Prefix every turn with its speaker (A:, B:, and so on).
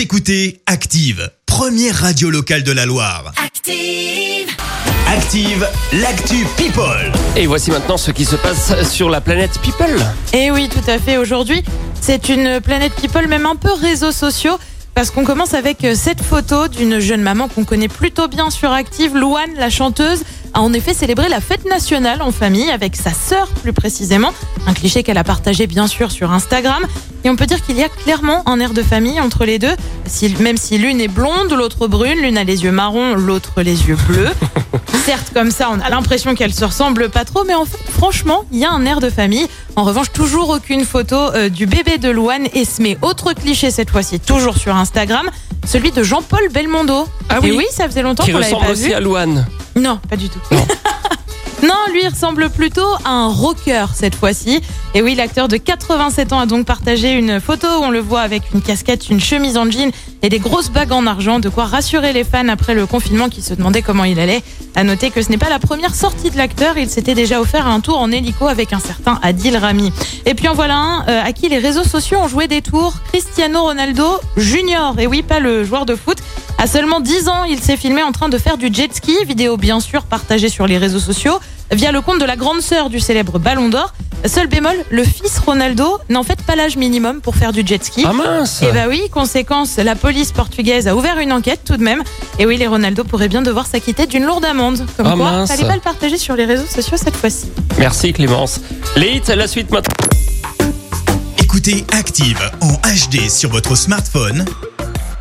A: Vous écoutez Active, première radio locale de la Loire.
B: Active.
A: Active, l'actu People.
C: Et voici maintenant ce qui se passe sur la planète People.
D: Et Eh oui, tout à fait. Aujourd'hui, c'est une planète people, même un peu réseaux sociaux. Parce qu'on commence avec cette photo d'une jeune maman qu'on connaît plutôt bien sur Active, Louane, la chanteuse, a en effet célébré la fête nationale en famille avec sa sœur plus précisément. Un cliché qu'elle a partagé bien sûr sur Instagram. Et on peut dire qu'il y a clairement un air de famille entre les deux. Même si l'une est blonde, l'autre brune, l'une a les yeux marrons, l'autre les yeux bleus. Certes, comme ça, on a l'impression qu'elles se ressemblent pas trop, mais en fait, franchement, il y a un air de famille. En revanche, toujours aucune photo euh, du bébé de Louane met autre cliché cette fois-ci, toujours sur Instagram, celui de Jean-Paul Belmondo.
C: Ah
D: et
C: oui.
D: oui, ça faisait longtemps qu'on l'avait
C: ressemble
D: pas
C: aussi
D: vu.
C: à Louane.
D: Non, pas du tout.
C: Non.
D: Non, lui il ressemble plutôt à un rocker cette fois-ci. Et oui, l'acteur de 87 ans a donc partagé une photo où on le voit avec une casquette, une chemise en jean et des grosses bagues en argent, de quoi rassurer les fans après le confinement qui se demandaient comment il allait. À noter que ce n'est pas la première sortie de l'acteur, il s'était déjà offert un tour en hélico avec un certain Adil Rami. Et puis en voilà un euh, à qui les réseaux sociaux ont joué des tours, Cristiano Ronaldo Junior. Et oui, pas le joueur de foot. À seulement 10 ans, il s'est filmé en train de faire du jet ski, vidéo bien sûr partagée sur les réseaux sociaux, via le compte de la grande sœur du célèbre Ballon d'Or. Seul bémol, le fils Ronaldo n'a en fait pas l'âge minimum pour faire du jet ski.
C: Ah mince
D: Et bah oui, conséquence, la police portugaise a ouvert une enquête tout de même. Et oui, les Ronaldo pourraient bien devoir s'acquitter d'une lourde amende. Comme
C: Ah
D: quoi,
C: mince.
D: fallait pas le partager sur les réseaux sociaux cette fois-ci.
C: Merci Clémence. Les hits, la suite maintenant.
A: Écoutez Active en HD sur votre smartphone,